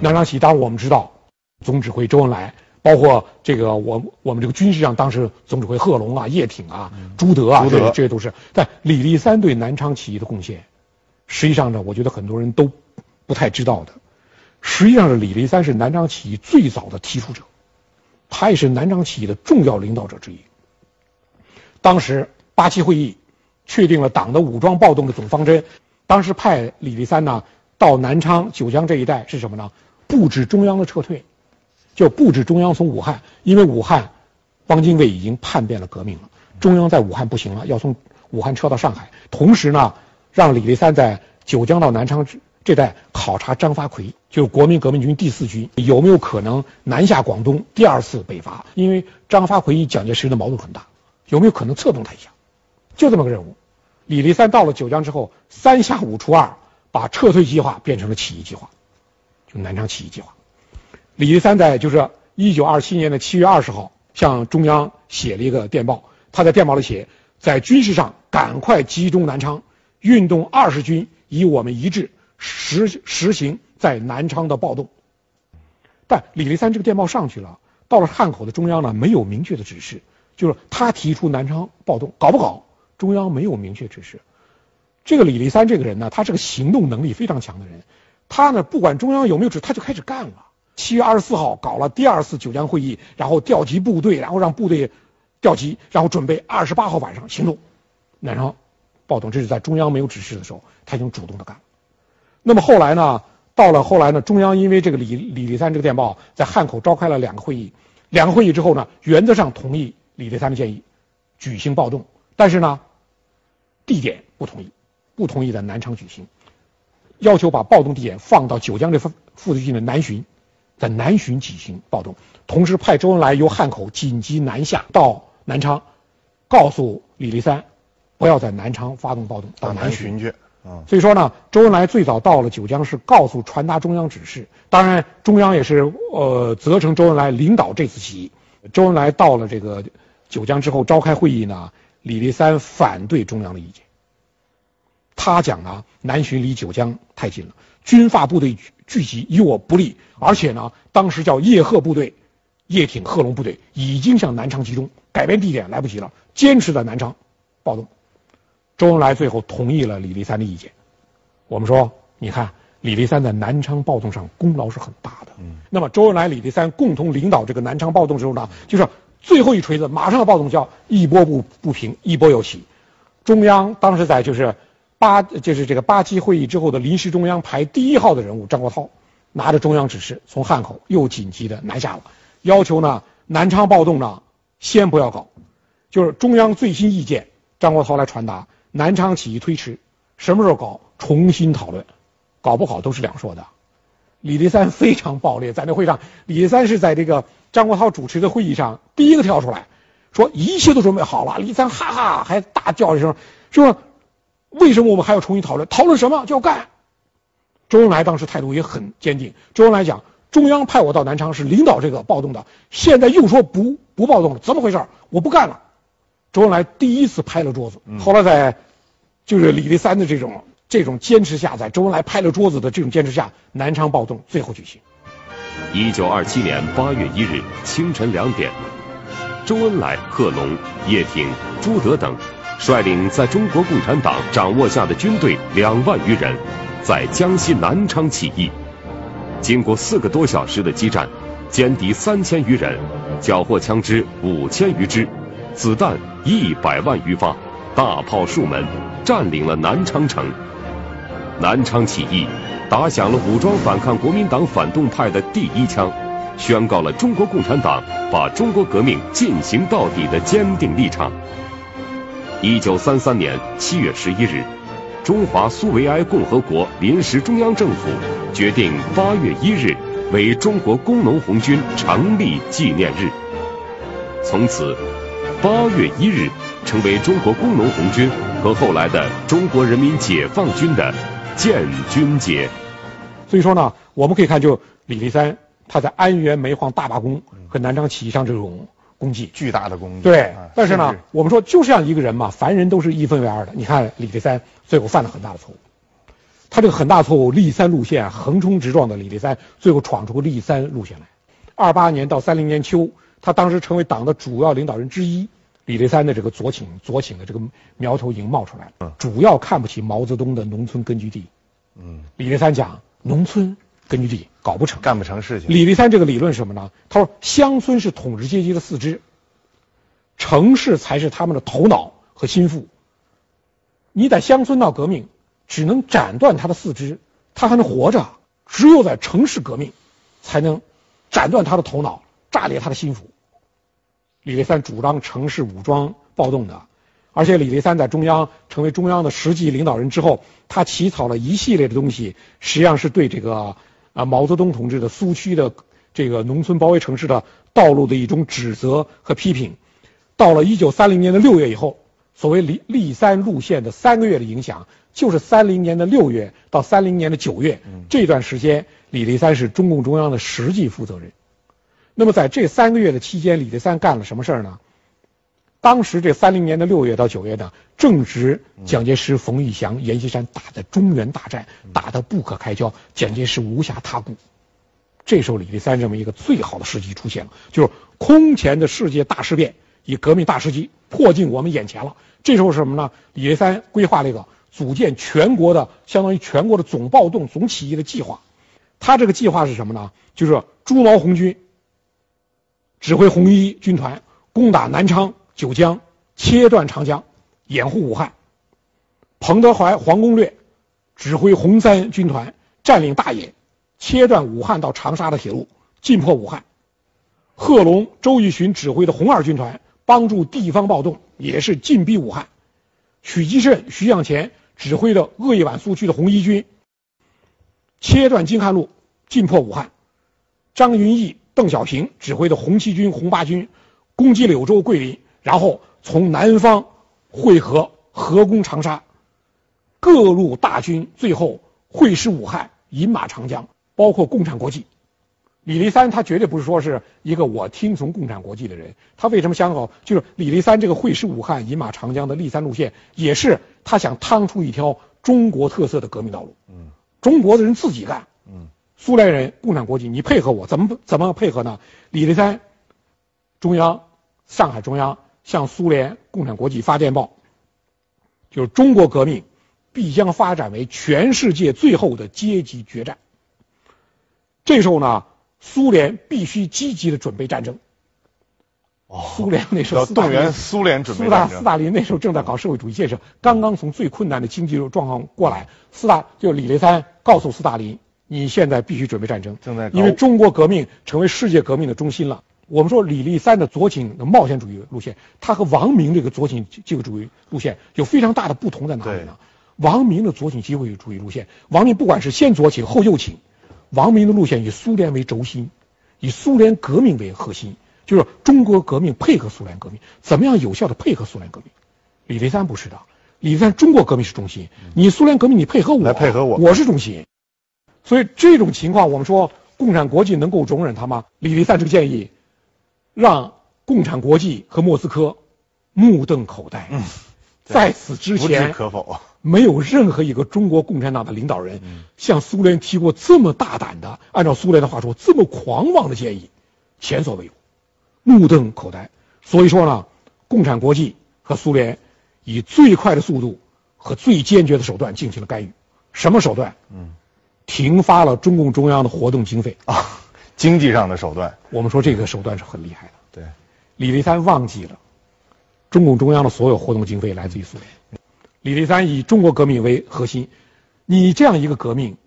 南昌起义，当然我们知道，总指挥周恩来，包括这个我我们这个军事上当时总指挥贺龙啊、叶挺啊、朱德啊，这这些都是。但李立三对南昌起义的贡献，实际上呢，我觉得很多人都不太知道的。实际上是李立三是南昌起义最早的提出者，他也是南昌起义的重要领导者之一。当时八七会议确定了党的武装暴动的总方针，当时派李立三呢到南昌、九江这一带是什么呢？布置中央的撤退，就布置中央从武汉，因为武汉汪精卫已经叛变了革命了，中央在武汉不行了，要从武汉撤到上海。同时呢，让李立三在九江到南昌这带考察张发奎，就国民革命军第四军有没有可能南下广东第二次北伐？因为张发奎与蒋介石的矛盾很大。有没有可能策动他一下？就这么个任务。李立三到了九江之后，三下五除二把撤退计划变成了起义计划，就南昌起义计划。李立三在就是一九二七年的七月二十号向中央写了一个电报，他在电报里写，在军事上赶快集中南昌，运动二十军以我们一致，实实行在南昌的暴动。但李立三这个电报上去了，到了汉口的中央呢，没有明确的指示。就是他提出南昌暴动，搞不搞？中央没有明确指示。这个李立三这个人呢，他是个行动能力非常强的人。他呢，不管中央有没有指，他就开始干了。七月二十四号搞了第二次九江会议，然后调集部队，然后让部队调集，然后准备二十八号晚上行动南昌暴动。这是在中央没有指示的时候，他已经主动的干。那么后来呢？到了后来呢？中央因为这个李李立三这个电报，在汉口召开了两个会议。两个会议之后呢，原则上同意。李立三的建议，举行暴动，但是呢，地点不同意，不同意在南昌举行，要求把暴动地点放到九江这附附近的南浔，在南浔举行暴动，同时派周恩来由汉口紧急南下到南昌，告诉李立三，不要在南昌发动暴动，到南浔去。所以说呢，周恩来最早到了九江是告诉传达中央指示，当然中央也是呃责成周恩来领导这次起义。周恩来到了这个。九江之后召开会议呢，李立三反对中央的意见。他讲啊，南浔离九江太近了，军阀部队聚集与我不利，而且呢，当时叫叶赫部队、叶挺、贺龙部队已经向南昌集中，改变地点来不及了，坚持在南昌暴动。周恩来最后同意了李立三的意见。我们说，你看李立三在南昌暴动上功劳是很大的。嗯。那么周恩来、李立三共同领导这个南昌暴动之后呢，就是。最后一锤子，马上要暴动，叫一波不不平，一波又起。中央当时在就是八就是这个八七会议之后的临时中央排第一号的人物张国焘，拿着中央指示从汉口又紧急的南下了，要求呢南昌暴动呢先不要搞，就是中央最新意见，张国焘来传达南昌起义推迟，什么时候搞重新讨论，搞不好都是两说的。李立三非常暴烈，在那会上，李立三是在这个。张国焘主持的会议上，第一个跳出来，说一切都准备好了。李立三哈哈还大叫一声，说：“为什么我们还要重新讨论？讨论什么？就要干。”周恩来当时态度也很坚定。周恩来讲：“中央派我到南昌是领导这个暴动的，现在又说不不暴动了，怎么回事？我不干了。”周恩来第一次拍了桌子。后来在就是李立三的这种这种坚持下，在周恩来拍了桌子的这种坚持下，南昌暴动最后举行。一九二七年八月一日清晨两点，周恩来、贺龙、叶挺、朱德等率领在中国共产党掌握下的军队两万余人，在江西南昌起义。经过四个多小时的激战，歼敌三千余人，缴获枪支五千余支，子弹一百万余发，大炮数门，占领了南昌城。南昌起义。打响了武装反抗国民党反动派的第一枪，宣告了中国共产党把中国革命进行到底的坚定立场。一九三三年七月十一日，中华苏维埃共和国临时中央政府决定八月一日为中国工农红军成立纪念日。从此，八月一日成为中国工农红军和后来的中国人民解放军的。建军节，所以说呢，我们可以看，就李立三他在安源煤矿大罢工和南昌起义上这种功绩，巨大的功绩。对，但是呢，我们说就这样一个人嘛，凡人都是一分为二的。你看李立三最后犯了很大的错误，他这个很大错误，立三路线横冲直撞的李立三，最后闯出个立三路线来。二八年到三零年秋，他当时成为党的主要领导人之一。李立三的这个左倾左倾的这个苗头已经冒出来了，主要看不起毛泽东的农村根据地。嗯，李立三讲农村根据地搞不成，干不成事情。李立三这个理论什么呢？他说乡村是统治阶级的四肢，城市才是他们的头脑和心腹。你在乡村闹革命，只能斩断他的四肢，他还能活着；只有在城市革命，才能斩断他的头脑，炸裂他的心腹。李立三主张城市武装暴动的，而且李立三在中央成为中央的实际领导人之后，他起草了一系列的东西，实际上是对这个啊毛泽东同志的苏区的这个农村包围城市的道路的一种指责和批评。到了一九三零年的六月以后，所谓立立三路线的三个月的影响，就是三零年的六月到三零年的九月这段时间，李立三是中共中央的实际负责人。那么在这三个月的期间，李立三干了什么事儿呢？当时这三零年的六月到九月呢，正值蒋介石、冯玉祥、阎锡山打的中原大战，打得不可开交，蒋介石无暇他顾。这时候，李立三这么一个最好的时机出现了，就是空前的世界大事变，以革命大时机迫近我们眼前了。这时候是什么呢？李立三规划了一个组建全国的，相当于全国的总暴动、总起义的计划。他这个计划是什么呢？就是朱毛红军。指挥红一军团攻打南昌、九江，切断长江，掩护武汉。彭德怀、黄公略指挥红三军团占领大冶，切断武汉到长沙的铁路，进破武汉。贺龙、周逸群指挥的红二军团帮助地方暴动，也是进逼武汉。许继慎、徐向前指挥的鄂豫皖苏区的红一军切断京汉路，进破武汉。张云逸。邓小平指挥的红七军、红八军攻击柳州、桂林，然后从南方汇合合攻长沙。各路大军最后会师武汉，饮马长江。包括共产国际，李立三他绝对不是说是一个我听从共产国际的人。他为什么想好？就是李立三这个会师武汉、饮马长江的立三路线，也是他想趟出一条中国特色的革命道路。嗯，中国的人自己干。嗯。苏联人、共产国际，你配合我，怎么怎么配合呢？李立三，中央，上海中央向苏联共产国际发电报，就是中国革命必将发展为全世界最后的阶级决战。这时候呢，苏联必须积极的准备战争。哦，苏联那时候动员苏联准备斯大斯大林那时候正在搞社会主义建设，刚刚从最困难的经济状况过来。斯大就李立三告诉斯大林。你现在必须准备战争，正在因为中国革命成为世界革命的中心了。我们说李立三的左倾的冒险主义路线，他和王明这个左倾机会主义路线有非常大的不同在哪里呢？王明的左倾机会主义路线，王明不管是先左倾后右倾，王明的路线以苏联为轴心，以苏联革命为核心，就是中国革命配合苏联革命，怎么样有效的配合苏联革命？李立三不是的，李立三中国革命是中心，你苏联革命你配合我，来配合我，我是中心。所以这种情况，我们说共产国际能够容忍他吗？李立三这个建议，让共产国际和莫斯科目瞪口呆。嗯，在此之前，可否没有任何一个中国共产党的领导人向苏联提过这么大胆的，按照苏联的话说，这么狂妄的建议，前所未有，目瞪口呆。所以说呢，共产国际和苏联以最快的速度和最坚决的手段进行了干预。什么手段？嗯。停发了中共中央的活动经费啊，经济上的手段。我们说这个手段是很厉害的。对，李立三忘记了，中共中央的所有活动经费来自于苏联。李立三以中国革命为核心，你这样一个革命，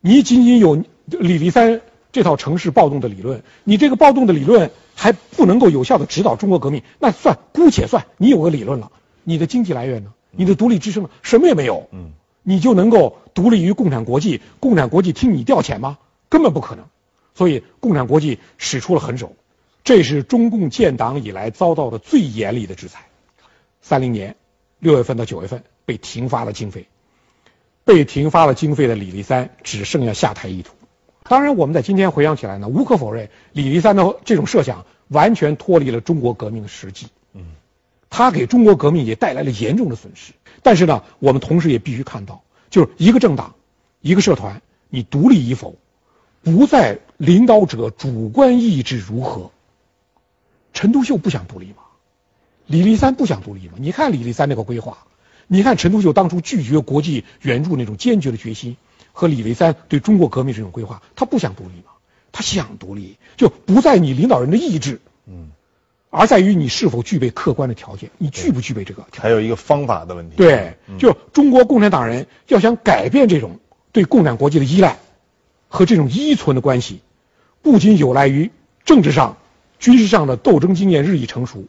你仅仅有李立三这套城市暴动的理论，你这个暴动的理论还不能够有效的指导中国革命，那算姑且算你有个理论了，你的经济来源呢？你的独立支撑呢？什么也没有。嗯。你就能够独立于共产国际？共产国际听你调遣吗？根本不可能。所以共产国际使出了狠手，这是中共建党以来遭到的最严厉的制裁。三零年六月份到九月份被停发了经费，被停发了经费的李立三只剩下下台意图。当然，我们在今天回想起来呢，无可否认，李立三的这种设想完全脱离了中国革命的实际。嗯，他给中国革命也带来了严重的损失。但是呢，我们同时也必须看到，就是一个政党一个社团你独立与否，不在领导者主观意志如何。陈独秀不想独立吗？李立三不想独立吗？你看李立三那个规划，你看陈独秀当初拒绝国际援助那种坚决的决心，和李立三对中国革命这种规划，他不想独立吗？他想独立，就不在你领导人的意志，嗯，而在于你是否具备客观的条件，你具不具备这个？还有一个方法的问题。对，就中国共产党人要想改变这种对共产国际的依赖和这种依存的关系，不仅有赖于政治上、军事上的斗争经验日益成熟。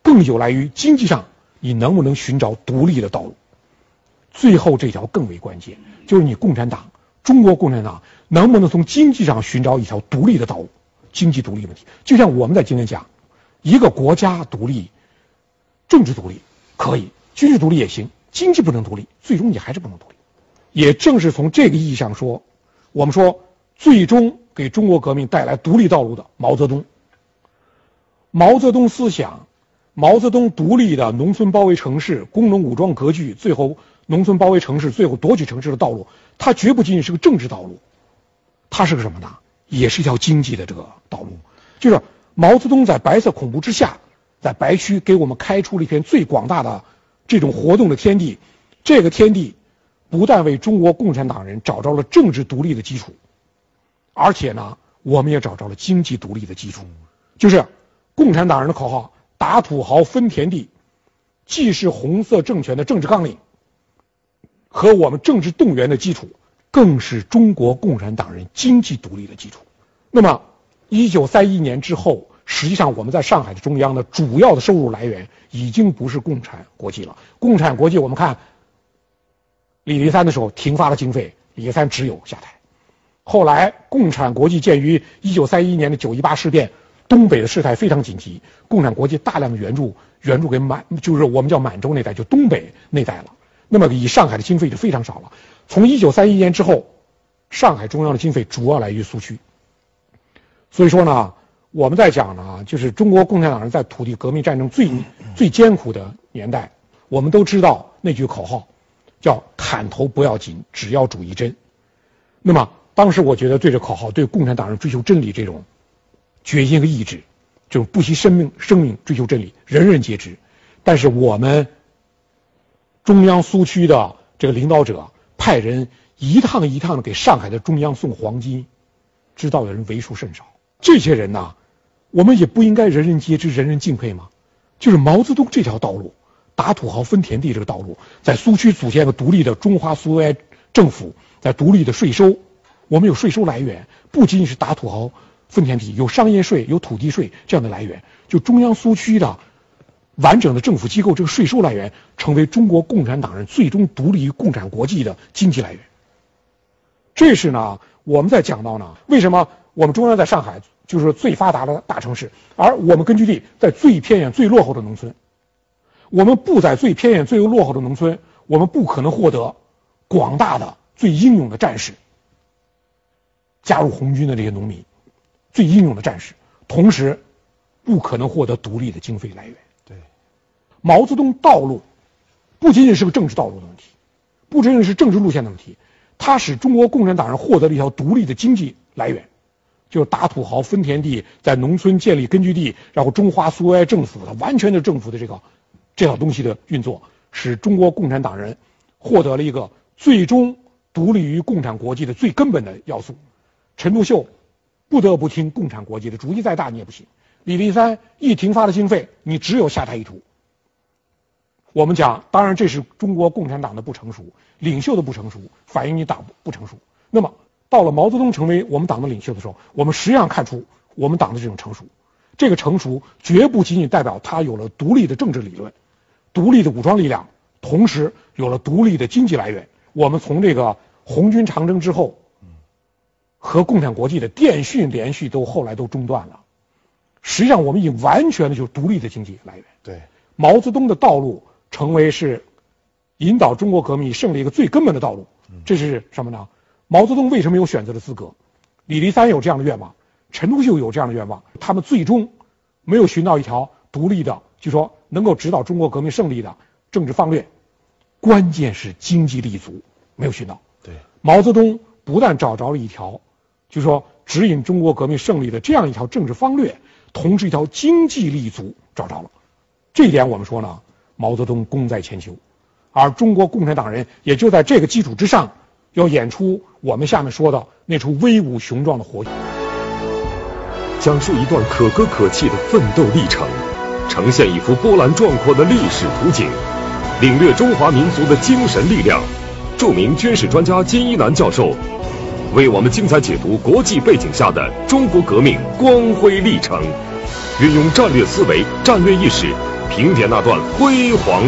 更有赖于经济上，你能不能寻找独立的道路？最后这条更为关键，就是你共产党，中国共产党能不能从经济上寻找一条独立的道路？经济独立问题，就像我们在今天讲，一个国家独立，政治独立可以，军事独立也行，经济不能独立，最终你还是不能独立。也正是从这个意义上说，我们说最终给中国革命带来独立道路的毛泽东，毛泽东思想。毛泽东独立的农村包围城市、工农武装割据，最后农村包围城市，最后夺取城市的道路，它绝不仅仅是个政治道路，它是个什么呢？也是一条经济的这个道路。就是毛泽东在白色恐怖之下，在白区给我们开出了一片最广大的这种活动的天地。这个天地不但为中国共产党人找着了政治独立的基础，而且呢，我们也找着了经济独立的基础。就是共产党人的口号。打土豪分田地，既是红色政权的政治纲领和我们政治动员的基础，更是中国共产党人经济独立的基础。那么，一九三一年之后，实际上我们在上海的中央的主要的收入来源已经不是共产国际了。共产国际，我们看李立三的时候停发了经费，李立三只有下台。后来，共产国际鉴于一九三一年的九一八事变。东北的事态非常紧急，共产国际大量的援助援助给满，就是我们叫满洲那带，就东北那带了。那么以上海的经费就非常少了。从一九三一年之后，上海中央的经费主要来于苏区。所以说呢，我们在讲呢，就是中国共产党人在土地革命战争最最艰苦的年代，我们都知道那句口号，叫“砍头不要紧，只要主义真”。那么当时我觉得对这口号，对共产党人追求真理这种。决心和意志，就是不惜生命生命追求真理，人人皆知。但是我们中央苏区的这个领导者派人一趟一趟的给上海的中央送黄金，知道的人为数甚少。这些人呢，我们也不应该人人皆知、人人敬佩吗？就是毛泽东这条道路，打土豪分田地这个道路，在苏区组建个独立的中华苏维埃政府，在独立的税收，我们有税收来源，不仅仅是打土豪。分田地有商业税、有土地税这样的来源，就中央苏区的完整的政府机构，这个税收来源成为中国共产党人最终独立于共产国际的经济来源。这是呢，我们在讲到呢，为什么我们中央在上海就是最发达的大城市，而我们根据地在最偏远、最落后的农村，我们不在最偏远、最落后的农村，我们不可能获得广大的、最英勇的战士加入红军的这些农民。最英勇的战士，同时不可能获得独立的经费来源。对，毛泽东道路不仅仅是个政治道路的问题，不仅仅是政治路线的问题，它使中国共产党人获得了一条独立的经济来源，就是打土豪分田地，在农村建立根据地，然后中华苏维埃政府的完全的政府的这个这套东西的运作，使中国共产党人获得了一个最终独立于共产国际的最根本的要素。陈独秀。不得不听共产国际的，主意再大你也不行。李立三一停发了经费，你只有下台一途。我们讲，当然这是中国共产党的不成熟，领袖的不成熟，反映你党不成熟。那么到了毛泽东成为我们党的领袖的时候，我们实际上看出我们党的这种成熟。这个成熟绝不仅仅代表他有了独立的政治理论、独立的武装力量，同时有了独立的经济来源。我们从这个红军长征之后。和共产国际的电讯连续都后来都中断了，实际上我们已经完全的就是独立的经济来源。对，毛泽东的道路成为是引导中国革命胜利一个最根本的道路。这是什么呢？毛泽东为什么有选择的资格？李立三有这样的愿望，陈独秀有这样的愿望，他们最终没有寻到一条独立的，就说能够指导中国革命胜利的政治方略。关键是经济立足没有寻到。对，毛泽东不但找着了一条，就说指引中国革命胜利的这样一条政治方略，同时一条经济立足找着了。这一点我们说呢，毛泽东功在千秋，而中国共产党人也就在这个基础之上，要演出我们下面说的那出威武雄壮的活剧，讲述一段可歌可泣的奋斗历程，呈现一幅波澜壮阔的历史图景，领略中华民族的精神力量。著名军事专家金一南教授为我们精彩解读国际背景下的中国革命光辉历程，运用战略思维、战略意识。评点那段辉煌。